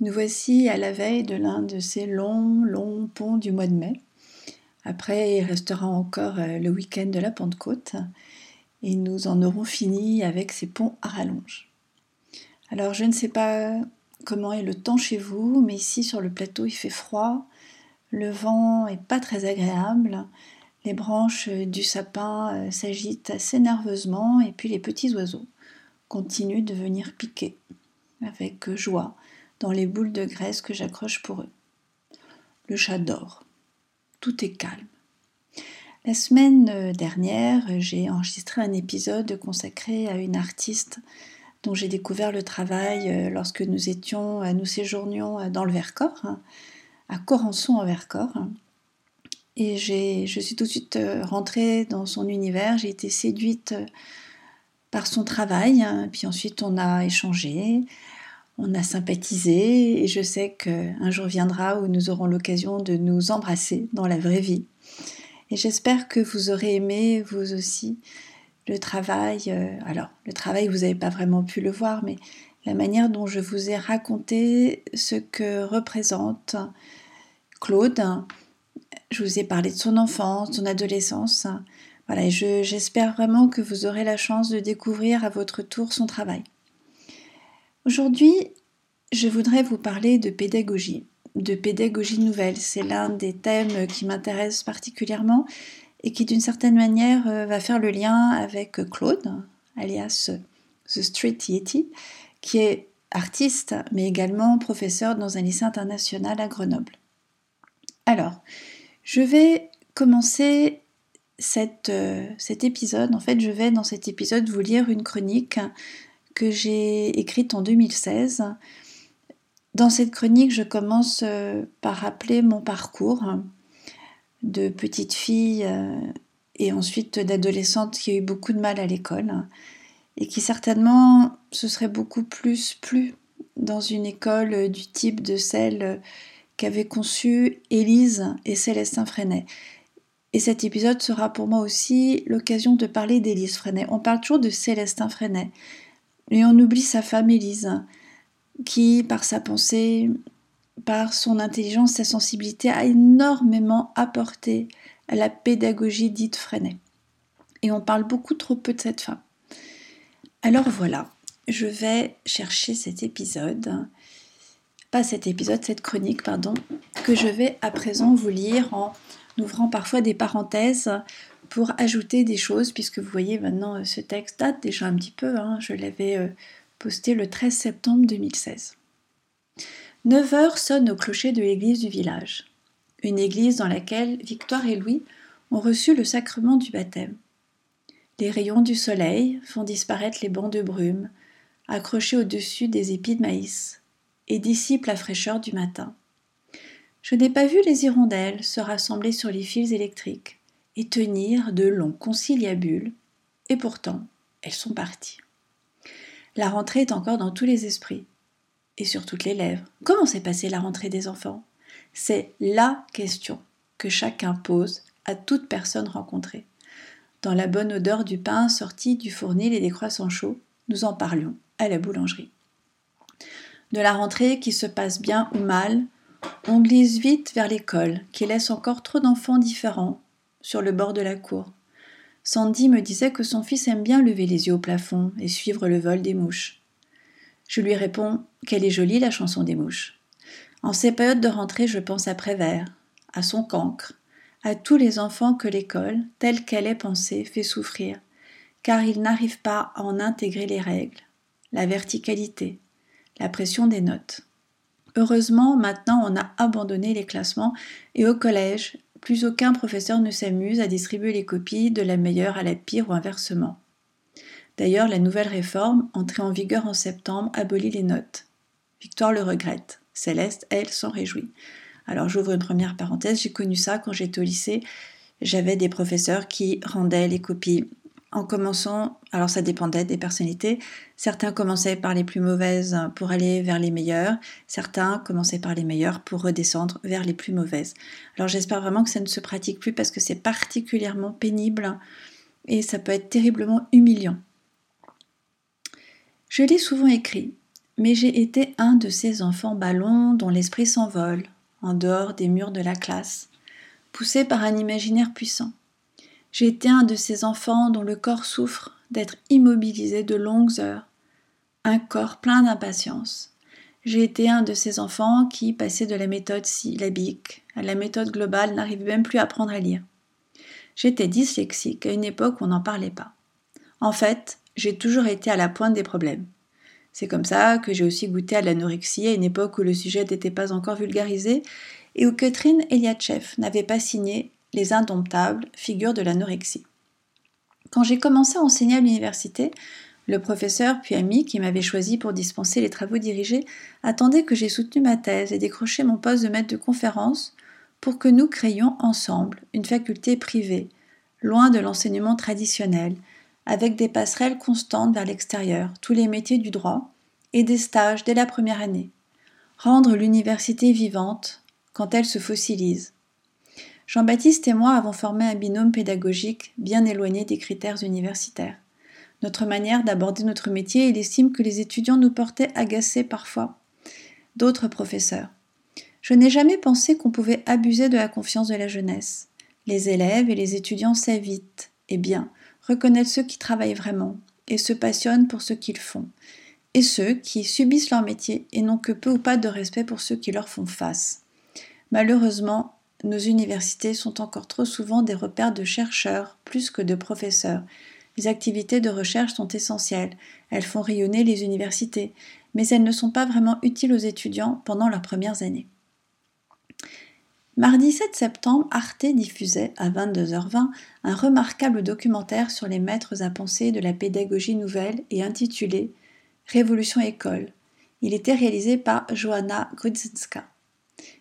Nous voici à la veille de l'un de ces longs, longs ponts du mois de mai. Après, il restera encore euh, le week-end de la Pentecôte et nous en aurons fini avec ces ponts à rallonge. Alors, je ne sais pas comment est le temps chez vous, mais ici sur le plateau, il fait froid, le vent est pas très agréable, les branches du sapin euh, s'agitent assez nerveusement et puis les petits oiseaux continuent de venir piquer avec joie dans les boules de graisse que j'accroche pour eux. Le chat dort. Tout est calme. La semaine dernière, j'ai enregistré un épisode consacré à une artiste dont j'ai découvert le travail euh, lorsque nous étions, euh, séjournions dans le Vercors, hein, à Corançon en Vercors. Et je suis tout de suite euh, rentrée dans son univers, j'ai été séduite par son travail, hein. puis ensuite on a échangé, on a sympathisé et je sais qu'un jour viendra où nous aurons l'occasion de nous embrasser dans la vraie vie. Et j'espère que vous aurez aimé, vous aussi, le travail. Euh, alors, le travail, vous n'avez pas vraiment pu le voir, mais la manière dont je vous ai raconté ce que représente Claude. Je vous ai parlé de son enfance, son adolescence. Voilà, j'espère vraiment que vous aurez la chance de découvrir à votre tour son travail. Aujourd'hui, je voudrais vous parler de pédagogie, de pédagogie nouvelle. C'est l'un des thèmes qui m'intéresse particulièrement et qui d'une certaine manière euh, va faire le lien avec Claude, alias The Street Yeti, qui est artiste mais également professeur dans un lycée international à Grenoble. Alors, je vais commencer euh, cet épisode. En fait, je vais dans cet épisode vous lire une chronique que j'ai écrite en 2016. Dans cette chronique, je commence euh, par rappeler mon parcours de petite fille euh, et ensuite d'adolescente qui a eu beaucoup de mal à l'école et qui certainement se serait beaucoup plus plu dans une école du type de celle qu'avaient conçue Élise et Célestin Freinet. Et cet épisode sera pour moi aussi l'occasion de parler d'Élise Freinet. On parle toujours de Célestin Freinet, et on oublie sa femme Élise, qui, par sa pensée, par son intelligence, sa sensibilité, a énormément apporté à la pédagogie dite Freinet. Et on parle beaucoup trop peu de cette femme. Alors voilà, je vais chercher cet épisode, pas cet épisode, cette chronique, pardon, que je vais à présent vous lire en ouvrant parfois des parenthèses pour ajouter des choses, puisque vous voyez maintenant euh, ce texte date déjà un petit peu, hein. je l'avais euh, posté le 13 septembre 2016. 9 heures sonnent au clocher de l'église du village, une église dans laquelle Victoire et Louis ont reçu le sacrement du baptême. Les rayons du soleil font disparaître les bancs de brume, accrochés au-dessus des épis de maïs, et dissipent la fraîcheur du matin. Je n'ai pas vu les hirondelles se rassembler sur les fils électriques et tenir de longs conciliabules, et pourtant elles sont parties. La rentrée est encore dans tous les esprits et sur toutes les lèvres. Comment s'est passée la rentrée des enfants? C'est la question que chacun pose à toute personne rencontrée. Dans la bonne odeur du pain sorti du fournil et des croissants chauds, nous en parlions à la boulangerie. De la rentrée qui se passe bien ou mal, on glisse vite vers l'école qui laisse encore trop d'enfants différents sur le bord de la cour. Sandy me disait que son fils aime bien lever les yeux au plafond et suivre le vol des mouches. Je lui réponds qu'elle est jolie la chanson des mouches. En ces périodes de rentrée, je pense à Prévert, à son cancre, à tous les enfants que l'école, telle qu'elle est pensée, fait souffrir, car ils n'arrivent pas à en intégrer les règles, la verticalité, la pression des notes. Heureusement, maintenant, on a abandonné les classements et au collège, plus aucun professeur ne s'amuse à distribuer les copies de la meilleure à la pire ou inversement. D'ailleurs, la nouvelle réforme, entrée en vigueur en septembre, abolit les notes. Victoire le regrette. Céleste, elle, s'en réjouit. Alors j'ouvre une première parenthèse, j'ai connu ça quand j'étais au lycée. J'avais des professeurs qui rendaient les copies en commençant, alors ça dépendait des personnalités, certains commençaient par les plus mauvaises pour aller vers les meilleures, certains commençaient par les meilleures pour redescendre vers les plus mauvaises. Alors j'espère vraiment que ça ne se pratique plus parce que c'est particulièrement pénible et ça peut être terriblement humiliant. Je l'ai souvent écrit, mais j'ai été un de ces enfants ballons dont l'esprit s'envole en dehors des murs de la classe, poussé par un imaginaire puissant. J'ai été un de ces enfants dont le corps souffre d'être immobilisé de longues heures, un corps plein d'impatience. J'ai été un de ces enfants qui, passé de la méthode syllabique à la méthode globale, n'arrive même plus à apprendre à lire. J'étais dyslexique à une époque où on n'en parlait pas. En fait, j'ai toujours été à la pointe des problèmes. C'est comme ça que j'ai aussi goûté à l'anorexie à une époque où le sujet n'était pas encore vulgarisé et où Catherine Eliatchev n'avait pas signé Les Indomptables, figure de l'anorexie. Quand j'ai commencé à enseigner à l'université, le professeur puis ami qui m'avait choisi pour dispenser les travaux dirigés attendait que j'ai soutenu ma thèse et décroché mon poste de maître de conférence pour que nous créions ensemble une faculté privée, loin de l'enseignement traditionnel, avec des passerelles constantes vers l'extérieur, tous les métiers du droit, et des stages dès la première année. Rendre l'université vivante quand elle se fossilise. Jean-Baptiste et moi avons formé un binôme pédagogique bien éloigné des critères universitaires. Notre manière d'aborder notre métier, il estime que les étudiants nous portaient agacés parfois. D'autres professeurs. Je n'ai jamais pensé qu'on pouvait abuser de la confiance de la jeunesse. Les élèves et les étudiants savent vite et bien reconnaître ceux qui travaillent vraiment et se passionnent pour ce qu'ils font, et ceux qui subissent leur métier et n'ont que peu ou pas de respect pour ceux qui leur font face. Malheureusement, nos universités sont encore trop souvent des repères de chercheurs plus que de professeurs. Les activités de recherche sont essentielles, elles font rayonner les universités, mais elles ne sont pas vraiment utiles aux étudiants pendant leurs premières années. Mardi 7 septembre, Arte diffusait à 22h20 un remarquable documentaire sur les maîtres à penser de la pédagogie nouvelle et intitulé Révolution école. Il était réalisé par Johanna Grudzinska.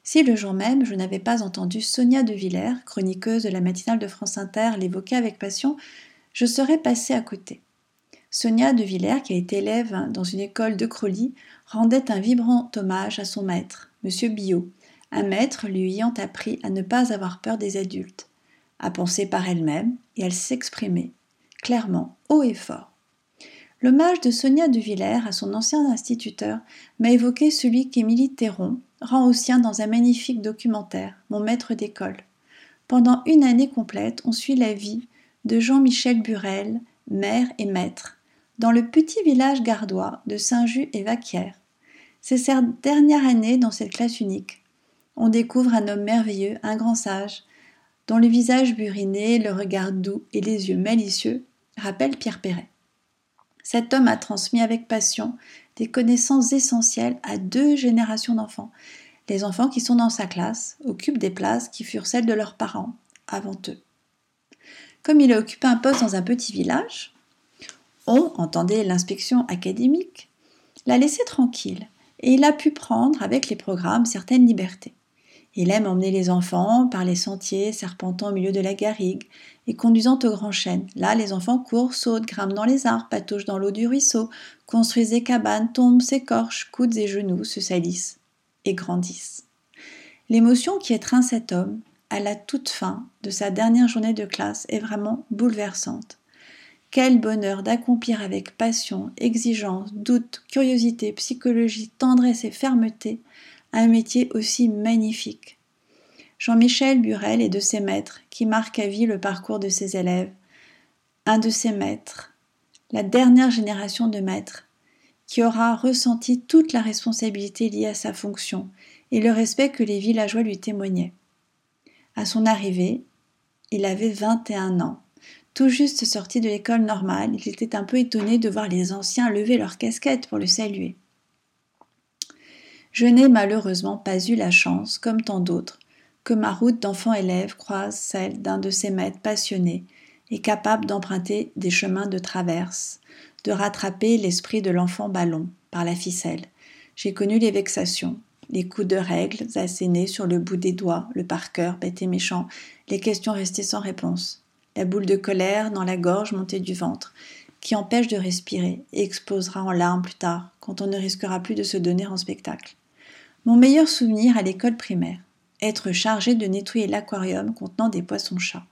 Si le jour même je n'avais pas entendu Sonia de Villers, chroniqueuse de la matinale de France Inter, l'évoquer avec passion, je serais passée à côté. Sonia de Villers, qui a été élève dans une école de Crolly, rendait un vibrant hommage à son maître, M. Billot, un maître lui ayant appris à ne pas avoir peur des adultes, à penser par elle-même et à s'exprimer, clairement, haut et fort. L'hommage de Sonia de Villers à son ancien instituteur m'a évoqué celui qu'Émilie Théron rend au sien dans un magnifique documentaire, Mon maître d'école. Pendant une année complète, on suit la vie de Jean-Michel Burel, maire et maître, dans le petit village gardois de Saint-Just et Vaquière. C'est sa dernière année dans cette classe unique on découvre un homme merveilleux, un grand sage, dont le visage buriné, le regard doux et les yeux malicieux rappellent Pierre Perret. Cet homme a transmis avec passion des connaissances essentielles à deux générations d'enfants. Les enfants qui sont dans sa classe occupent des places qui furent celles de leurs parents avant eux. Comme il a occupé un poste dans un petit village, on, entendait l'inspection académique, l'a laissé tranquille et il a pu prendre avec les programmes certaines libertés. Il aime emmener les enfants par les sentiers serpentant au milieu de la garrigue et conduisant au grand chêne. Là, les enfants courent, sautent, grimpent dans les arbres, patouchent dans l'eau du ruisseau, construisent des cabanes, tombent, s'écorchent, coudes et genoux, se salissent et grandissent. L'émotion qui étreint cet homme à la toute fin de sa dernière journée de classe est vraiment bouleversante. Quel bonheur d'accomplir avec passion, exigence, doute, curiosité, psychologie, tendresse et fermeté un métier aussi magnifique. Jean-Michel Burel est de ses maîtres qui marquent à vie le parcours de ses élèves. Un de ses maîtres, la dernière génération de maîtres, qui aura ressenti toute la responsabilité liée à sa fonction et le respect que les villageois lui témoignaient. À son arrivée, il avait 21 ans. Tout juste sorti de l'école normale, il était un peu étonné de voir les anciens lever leurs casquettes pour le saluer. Je n'ai malheureusement pas eu la chance, comme tant d'autres, que ma route d'enfant élève croise celle d'un de ces maîtres passionnés et capable d'emprunter des chemins de traverse, de rattraper l'esprit de l'enfant ballon par la ficelle. J'ai connu les vexations, les coups de règles assénés sur le bout des doigts, le par cœur bête et méchant, les questions restées sans réponse, la boule de colère dans la gorge montée du ventre, qui empêche de respirer et explosera en larmes plus tard, quand on ne risquera plus de se donner en spectacle. Mon meilleur souvenir à l'école primaire, être chargé de nettoyer l'aquarium contenant des poissons-chats.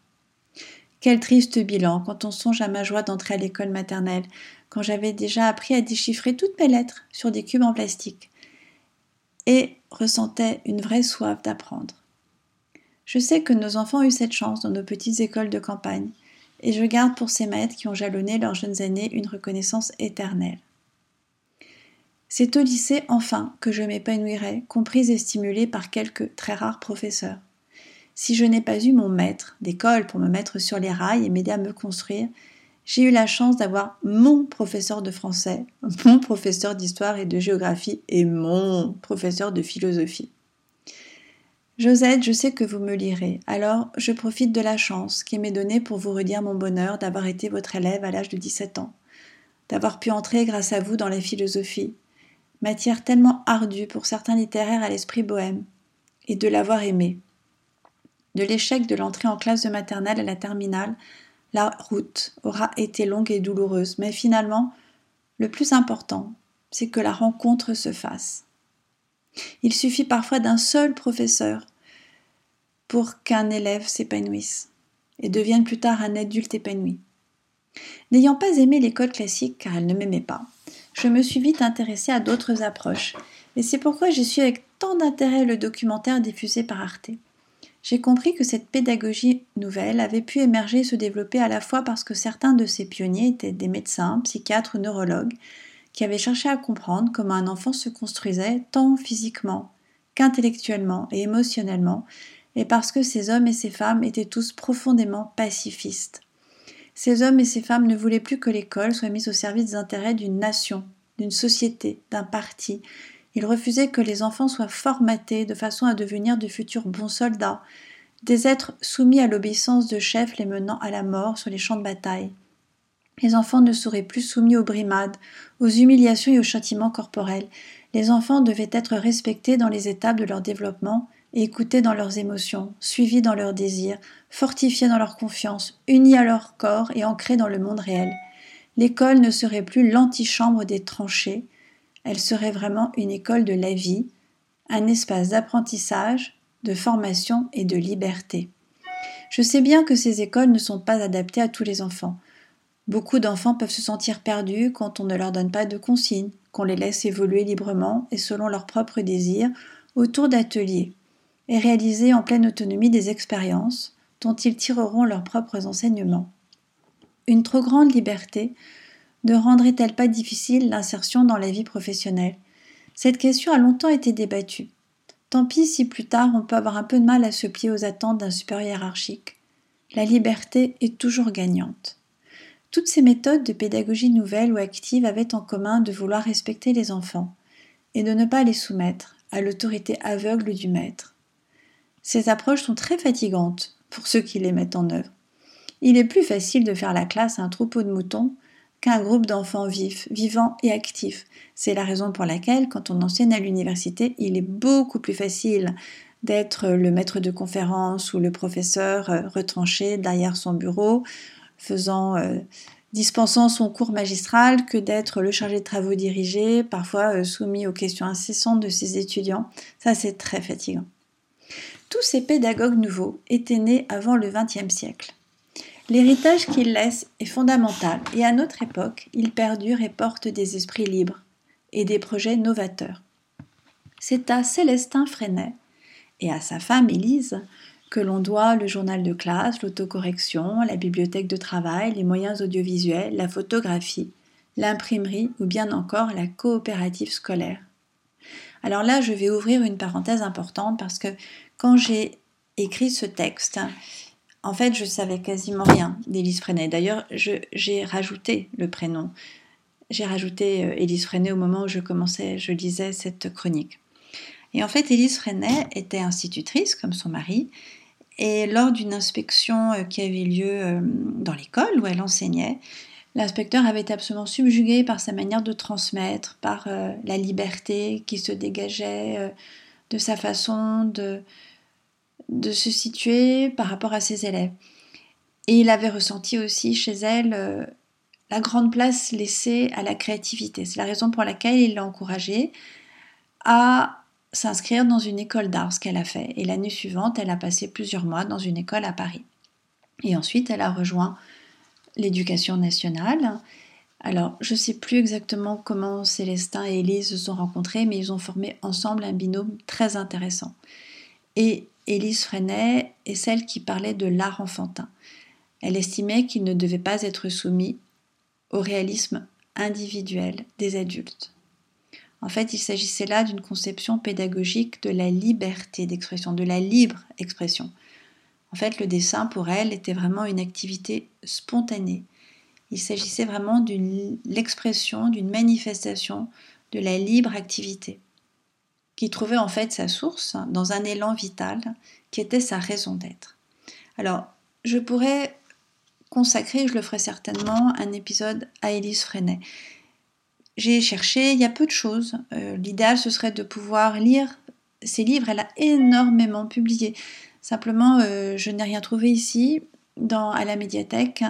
Quel triste bilan quand on songe à ma joie d'entrer à l'école maternelle, quand j'avais déjà appris à déchiffrer toutes mes lettres sur des cubes en plastique, et ressentais une vraie soif d'apprendre. Je sais que nos enfants ont eu cette chance dans nos petites écoles de campagne, et je garde pour ces maîtres qui ont jalonné leurs jeunes années une reconnaissance éternelle. C'est au lycée, enfin, que je m'épanouirai, comprise et stimulée par quelques très rares professeurs. Si je n'ai pas eu mon maître d'école pour me mettre sur les rails et m'aider à me construire, j'ai eu la chance d'avoir mon professeur de français, mon professeur d'histoire et de géographie et mon professeur de philosophie. Josette, je sais que vous me lirez, alors je profite de la chance qui m'est donnée pour vous redire mon bonheur d'avoir été votre élève à l'âge de 17 ans, d'avoir pu entrer grâce à vous dans la philosophie, matière tellement ardue pour certains littéraires à l'esprit bohème, et de l'avoir aimé. De l'échec de l'entrée en classe de maternelle à la terminale, la route aura été longue et douloureuse, mais finalement, le plus important, c'est que la rencontre se fasse. Il suffit parfois d'un seul professeur pour qu'un élève s'épanouisse et devienne plus tard un adulte épanoui. N'ayant pas aimé l'école classique car elle ne m'aimait pas, je me suis vite intéressée à d'autres approches, et c'est pourquoi j'ai su avec tant d'intérêt le documentaire diffusé par Arte. J'ai compris que cette pédagogie nouvelle avait pu émerger et se développer à la fois parce que certains de ses pionniers étaient des médecins, psychiatres ou neurologues, qui avait cherché à comprendre comment un enfant se construisait tant physiquement qu'intellectuellement et émotionnellement, et parce que ces hommes et ces femmes étaient tous profondément pacifistes. Ces hommes et ces femmes ne voulaient plus que l'école soit mise au service des intérêts d'une nation, d'une société, d'un parti. Ils refusaient que les enfants soient formatés de façon à devenir de futurs bons soldats, des êtres soumis à l'obéissance de chefs les menant à la mort sur les champs de bataille. Les enfants ne seraient plus soumis aux brimades, aux humiliations et aux châtiments corporels. Les enfants devaient être respectés dans les étapes de leur développement, écoutés dans leurs émotions, suivis dans leurs désirs, fortifiés dans leur confiance, unis à leur corps et ancrés dans le monde réel. L'école ne serait plus l'antichambre des tranchées, elle serait vraiment une école de la vie, un espace d'apprentissage, de formation et de liberté. Je sais bien que ces écoles ne sont pas adaptées à tous les enfants. Beaucoup d'enfants peuvent se sentir perdus quand on ne leur donne pas de consignes, qu'on les laisse évoluer librement et selon leurs propres désirs autour d'ateliers, et réaliser en pleine autonomie des expériences dont ils tireront leurs propres enseignements. Une trop grande liberté ne rendrait-elle pas difficile l'insertion dans la vie professionnelle? Cette question a longtemps été débattue. Tant pis si plus tard on peut avoir un peu de mal à se plier aux attentes d'un supérieur hiérarchique. La liberté est toujours gagnante. Toutes ces méthodes de pédagogie nouvelle ou active avaient en commun de vouloir respecter les enfants et de ne pas les soumettre à l'autorité aveugle du maître. Ces approches sont très fatigantes pour ceux qui les mettent en œuvre. Il est plus facile de faire la classe à un troupeau de moutons qu'à un groupe d'enfants vifs, vivants et actifs. C'est la raison pour laquelle, quand on enseigne à l'université, il est beaucoup plus facile d'être le maître de conférence ou le professeur euh, retranché derrière son bureau faisant, euh, dispensant son cours magistral que d'être le chargé de travaux dirigés, parfois euh, soumis aux questions incessantes de ses étudiants. Ça, c'est très fatigant. Tous ces pédagogues nouveaux étaient nés avant le XXe siècle. L'héritage qu'ils laissent est fondamental et à notre époque, ils perdurent et portent des esprits libres et des projets novateurs. C'est à Célestin Freinet et à sa femme Élise que l'on doit le journal de classe, l'autocorrection, la bibliothèque de travail, les moyens audiovisuels, la photographie, l'imprimerie ou bien encore la coopérative scolaire. Alors là, je vais ouvrir une parenthèse importante parce que quand j'ai écrit ce texte, en fait, je savais quasiment rien d'Élise Freinet. D'ailleurs, j'ai rajouté le prénom. J'ai rajouté euh, Élise Freinet au moment où je commençais, je lisais cette chronique. Et en fait, Élise Freinet était institutrice, comme son mari, et lors d'une inspection euh, qui avait lieu euh, dans l'école où elle enseignait, l'inspecteur avait absolument subjugué par sa manière de transmettre, par la liberté qui se dégageait de sa façon de, de se situer par rapport à ses élèves. Et il avait ressenti aussi chez elle euh, la grande place laissée à la créativité. C'est la raison pour laquelle il l'a encouragée à s'inscrire dans une école d'art, ce qu'elle a fait. Et l'année suivante, elle a passé plusieurs mois dans une école à Paris. Et ensuite, elle a rejoint l'éducation nationale. Alors, je ne sais plus exactement comment Célestin et Élise se sont rencontrés, mais ils ont formé ensemble un binôme très intéressant. Et Élise Freinet est celle qui parlait de l'art enfantin. Elle estimait qu'il ne devait pas être soumis au réalisme individuel des adultes. En fait, il s'agissait là d'une conception pédagogique de la liberté d'expression, de la libre expression. En fait, le dessin pour elle était vraiment une activité spontanée. Il s'agissait vraiment d'une l'expression, d'une manifestation de la libre activité, qui trouvait en fait sa source dans un élan vital qui était sa raison d'être. Alors, je pourrais consacrer, je le ferai certainement, un épisode à Élise Freinet. J'ai cherché, il y a peu de choses. Euh, l'idéal, ce serait de pouvoir lire ses livres. Elle a énormément publié. Simplement, euh, je n'ai rien trouvé ici, à la médiathèque.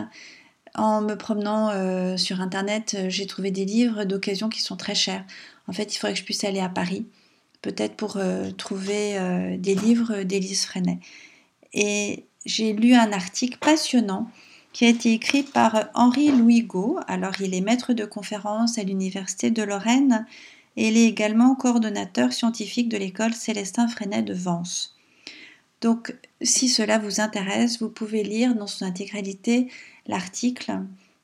En me promenant euh, sur Internet, j'ai trouvé des livres d'occasion qui sont très chers. En fait, il faudrait que je puisse aller à Paris, peut-être pour trouver des livres d'Élise Freinet. Et j'ai lu un article passionnant qui a été écrit par Henri-Louis Gau. Alors, il est maître de conférence à l'Université de Lorraine et il est également coordonnateur scientifique de l'école Célestin Freinet de Vence. Donc, si cela vous intéresse, vous pouvez lire dans son intégralité l'article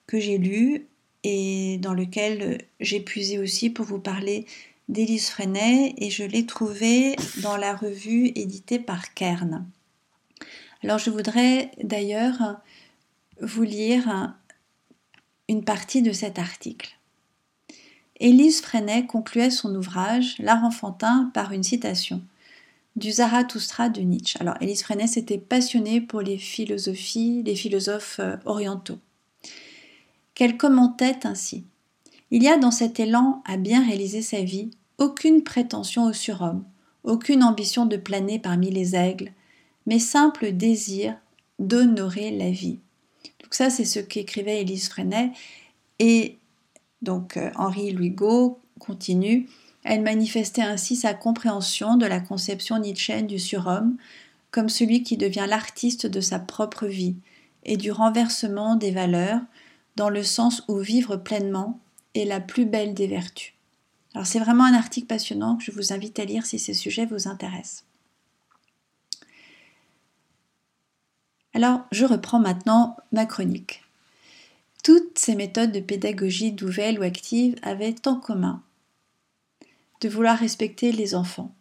que j'ai lu et dans lequel j'ai puisé aussi pour vous parler d'Élise Freinet et je l'ai trouvé dans la revue éditée par Kern. Alors je voudrais d'ailleurs vous lire une partie de cet article. Élise Freinet concluait son ouvrage L'art enfantin par une citation du Zarathustra de Nietzsche. Alors, Élise Freinet s'était passionnée pour les philosophies, les philosophes euh, orientaux. Qu'elle commentait ainsi Il y a dans cet élan à bien réaliser sa vie aucune prétention au surhomme, aucune ambition de planer parmi les aigles, mais simple désir d'honorer la vie ça, c'est ce qu'écrivait Élise Freinet. Et donc euh, Henri Gault continue. Elle manifestait ainsi sa compréhension de la conception nietzschéenne du surhomme comme celui qui devient l'artiste de sa propre vie et du renversement des valeurs dans le sens où vivre pleinement est la plus belle des vertus. Alors c'est vraiment un article passionnant que je vous invite à lire si ces sujets vous intéressent. Alors, je reprends maintenant ma chronique. Toutes ces méthodes de pédagogie nouvelles ou actives avaient en commun de vouloir respecter les enfants.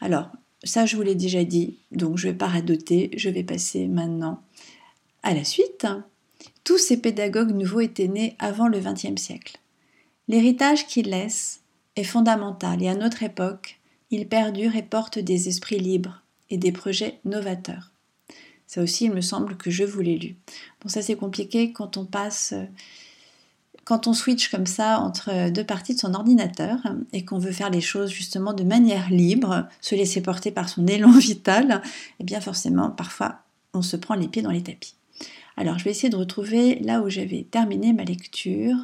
Alors, ça je vous l'ai déjà dit, donc je vais pas radoter, je vais passer maintenant à la suite. Tous ces pédagogues nouveaux étaient nés avant le XXe siècle. L'héritage qu'ils laissent est fondamental et à notre époque, il perdure et porte des esprits libres et des projets novateurs. Ça aussi, il me semble que je vous l'ai lu. Bon, ça c'est compliqué quand on passe, quand on switch comme ça entre deux parties de son ordinateur et qu'on veut faire les choses justement de manière libre, se laisser porter par son élan vital, et eh bien forcément, parfois, on se prend les pieds dans les tapis. Alors, je vais essayer de retrouver là où j'avais terminé ma lecture.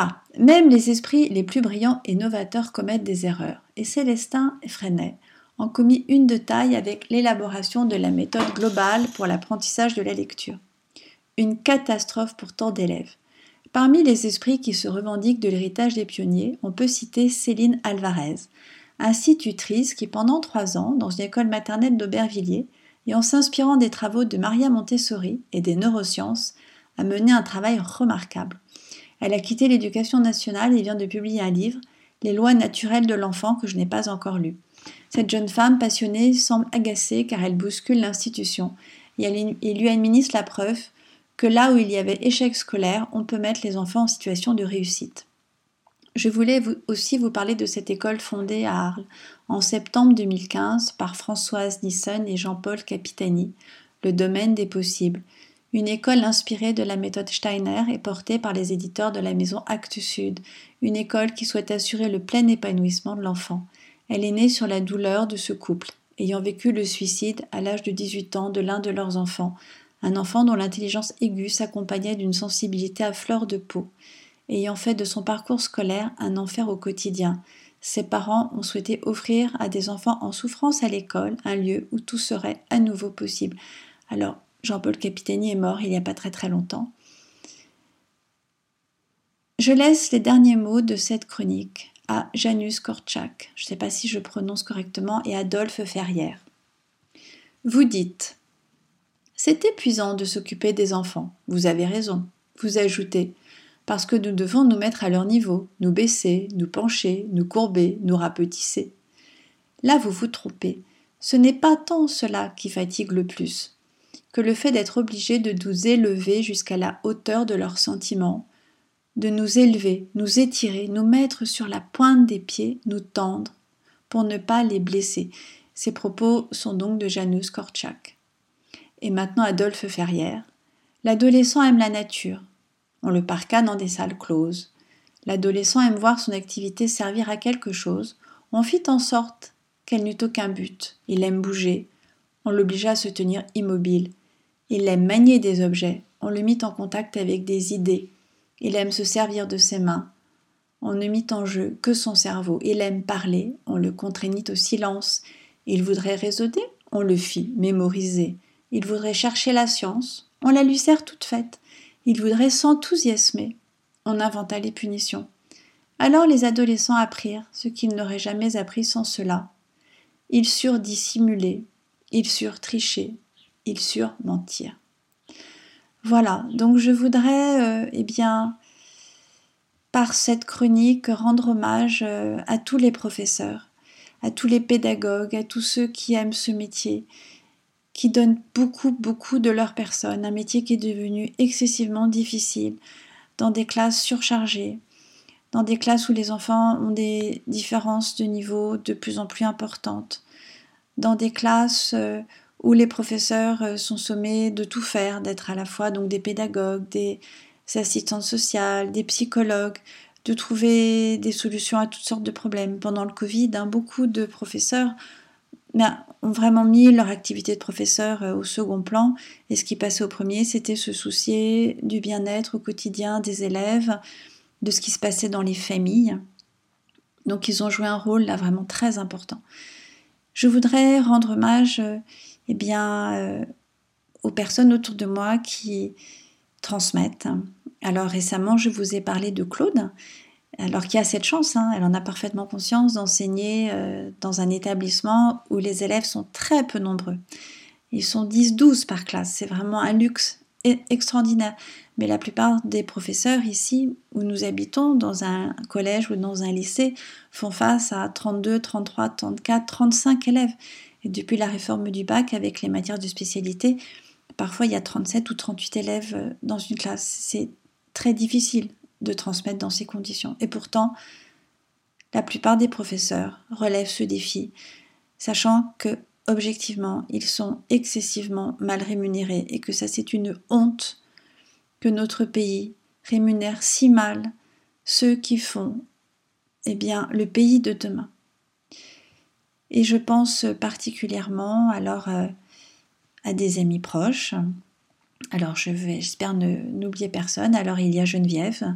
Ah, même les esprits les plus brillants et novateurs commettent des erreurs. Et Célestin Freinet en commis une de taille avec l'élaboration de la méthode globale pour l'apprentissage de la lecture. Une catastrophe pour tant d'élèves. Parmi les esprits qui se revendiquent de l'héritage des pionniers, on peut citer Céline Alvarez, institutrice qui pendant trois ans, dans une école maternelle d'Aubervilliers, et en s'inspirant des travaux de Maria Montessori et des neurosciences, a mené un travail remarquable. Elle a quitté l'éducation nationale et vient de publier un livre, Les lois naturelles de l'enfant, que je n'ai pas encore lu. Cette jeune femme passionnée semble agacée car elle bouscule l'institution et, elle, lui administre la preuve que là où il y avait échec scolaire, on peut mettre les enfants en situation de réussite. Je voulais aussi vous parler de cette école fondée à Arles en septembre 2015 par Françoise Nisson et Jean-Paul Capitani, le domaine des possibles, une école inspirée de la méthode Steiner et portée par les éditeurs de la maison Actes Sud, une école qui souhaite assurer le plein épanouissement de l'enfant. Elle est née sur la douleur de ce couple, ayant vécu le suicide à l'âge de 18 ans de l'un de leurs enfants, un enfant dont l'intelligence aiguë s'accompagnait d'une sensibilité à fleur de peau, ayant fait de son parcours scolaire un enfer au quotidien. Ses parents ont souhaité offrir à des enfants en souffrance à l'école un lieu où tout serait à nouveau possible. Alors, Jean-Paul Capitani est mort il n'y a pas très très longtemps. Je laisse les derniers mots de cette chronique à Janus Korczak, je ne sais pas si je prononce correctement, et Adolphe Ferrière. Vous dites C'est épuisant de s'occuper des enfants. Vous avez raison. Vous ajoutez Parce que nous devons nous mettre à leur niveau, nous baisser, nous pencher, nous courber, nous rapetisser. Là, vous vous trompez. Ce n'est pas tant cela qui fatigue le plus que le fait d'être obligé de nous élever jusqu'à la hauteur de leurs sentiments, de nous élever, nous étirer, nous mettre sur la pointe des pieds, nous tendre, pour ne pas les blesser. Ces propos sont donc de Janus Korczak. Et maintenant Adolphe Ferrière. L'adolescent aime la nature. On le parcane dans des salles closes. L'adolescent aime voir son activité servir à quelque chose. On fit en sorte qu'elle n'eût aucun but. Il aime bouger. On l'obligea à se tenir immobile. Il aime manier des objets. On le mit en contact avec des idées. Il aime se servir de ses mains. On ne mit en jeu que son cerveau. Il aime parler. On le contraignit au silence. Il voudrait raisonner. On le fit mémoriser. Il voudrait chercher la science. On la lui sert toute faite. Il voudrait s'enthousiasmer. On inventa les punitions. Alors les adolescents apprirent ce qu'ils n'auraient jamais appris sans cela. Ils surent dissimuler, ils surent tricher, ils surent mentir. Voilà, donc je voudrais, euh, eh bien, par cette chronique, rendre hommage euh, à tous les professeurs, à tous les pédagogues, à tous ceux qui aiment ce métier, qui donnent beaucoup, beaucoup de leur personne, un métier qui est devenu excessivement difficile, dans des classes surchargées, dans des classes où les enfants ont des différences de niveau de plus en plus importantes, dans des classes euh, où les professeurs euh, sont sommés de tout faire, d'être à la fois donc des pédagogues, des assistantes sociales, des psychologues, de trouver des solutions à toutes sortes de problèmes. Pendant le Covid, hein, beaucoup de professeurs ben, ont vraiment mis leur activité de professeur euh, au second plan et ce qui passait au premier, c'était se soucier du bien-être au quotidien des élèves, de ce qui se passait dans les familles. Donc ils ont joué un rôle là vraiment très important. Je voudrais rendre hommage euh, eh bien, euh, aux personnes autour de moi qui transmettent. Alors récemment, je vous ai parlé de Claude, alors qui a cette chance, hein, elle en a parfaitement conscience d'enseigner euh, dans un établissement où les élèves sont très peu nombreux. Ils sont 10-12 par classe, c'est vraiment un luxe extraordinaire. Mais la plupart des professeurs ici, où nous habitons, dans un collège ou dans un lycée, font face à 32, 33, 34, 35 élèves. Depuis la réforme du bac, avec les matières de spécialité, parfois il y a 37 ou 38 élèves euh, dans une classe. C'est très difficile de transmettre dans ces conditions. Et pourtant, la plupart des professeurs relèvent ce défi, sachant que objectivement, ils sont excessivement mal rémunérés et que ça c'est une honte que notre pays rémunère si mal ceux qui font eh bien le pays de demain. Et je pense particulièrement alors euh, à des amis proches. Alors je vais, j'espère n'oublier personne. Alors il y a Geneviève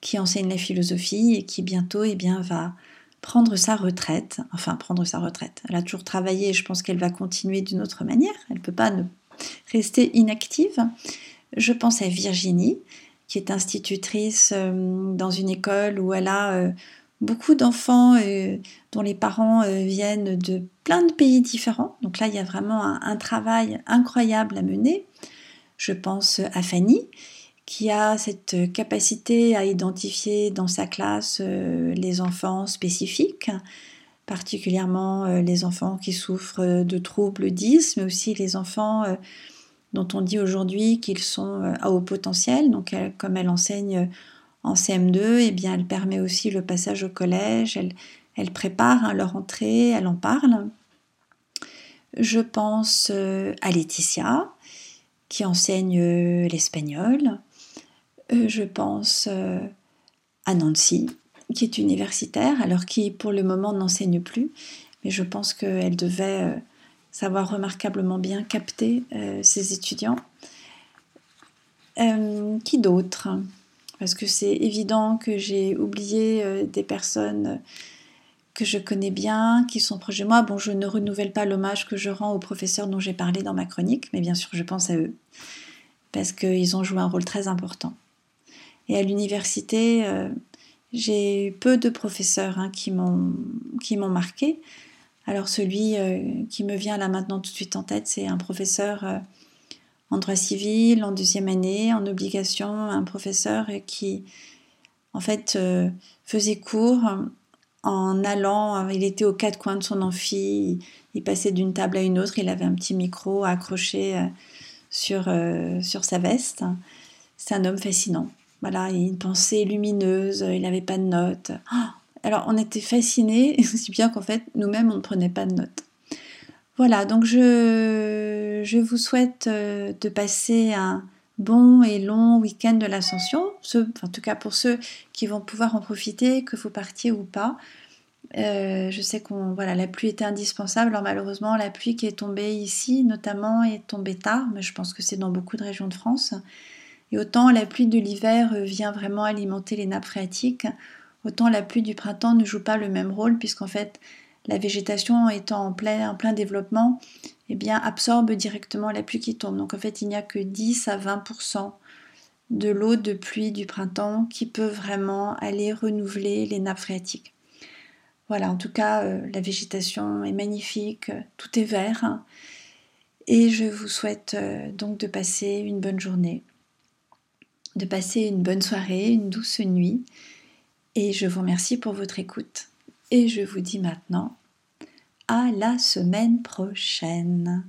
qui enseigne la philosophie et qui bientôt eh bien, va prendre sa retraite. Enfin, prendre sa retraite. Elle a toujours travaillé et je pense qu'elle va continuer d'une autre manière. Elle ne peut pas ne rester inactive. Je pense à Virginie, qui est institutrice euh, dans une école où elle a euh, beaucoup d'enfants euh, dont les parents euh, viennent de plein de pays différents. Donc là, il y a vraiment un, travail incroyable à mener. Je pense à Fanny, qui a cette capacité à identifier dans sa classe euh, les enfants spécifiques, particulièrement les enfants qui souffrent de troubles 10, mais aussi les enfants dont on dit aujourd'hui qu'ils sont à haut potentiel. Donc, comme elle enseigne en CM2, eh bien, elle permet aussi le passage au collège, elle, prépare hein, leur entrée, elle en parle. Je pense euh, à Laetitia, qui enseigne euh, l'espagnol. Euh, je pense à Nancy, qui est universitaire, alors qui pour le moment n'enseigne plus, mais je pense qu'elle devait savoir remarquablement bien capter ses étudiants. qui d'autre? Parce que c'est évident que j'ai oublié des personnes que je connais bien, qui sont proches de moi. Bon, je ne renouvelle pas l'hommage que je rends aux professeurs dont j'ai parlé dans ma chronique, mais bien sûr, je pense à eux, parce qu'ils ont joué un rôle très important. Et à l'université, euh, j'ai peu de professeurs hein, qui m'ont marqué. Alors celui euh, qui me vient là maintenant tout de suite en tête, c'est un professeur euh, en droit civil, en deuxième année, en obligation, un professeur qui, en fait, faisait cours en allant, il était aux quatre coins de son amphi, il, passait d'une table à une autre, il avait un petit micro accroché euh, sur, euh, sur sa veste. C'est un homme fascinant. Voilà, une pensée lumineuse, il n'avait pas de notes. Oh, alors on était fascinés, si bien qu'en fait nous-mêmes on ne prenait pas de notes. Voilà, donc je, vous souhaite euh, de passer un, bon et long week-end de l'ascension, en tout cas pour ceux qui vont pouvoir en profiter, que vous partiez ou pas. Euh, je sais qu'on voilà la pluie était indispensable. Alors malheureusement la pluie qui est tombée ici notamment est tombée tard, mais je pense que c'est dans beaucoup de régions de France. Et autant la pluie de l'hiver vient vraiment alimenter les nappes phréatiques, autant la pluie du printemps ne joue pas le même rôle puisqu'en fait la végétation étant en plein, en plein développement, eh bien, absorbe directement la pluie qui tombe. Donc en fait, il n'y a que 10 à 20% de l'eau de pluie du printemps qui peut vraiment aller renouveler les nappes phréatiques. Voilà, en tout cas, euh, la végétation est magnifique, tout est vert. et je vous souhaite euh, donc de passer une bonne journée, de passer une bonne soirée, une douce nuit. Et je vous remercie pour votre écoute. Et je vous dis maintenant à la semaine prochaine.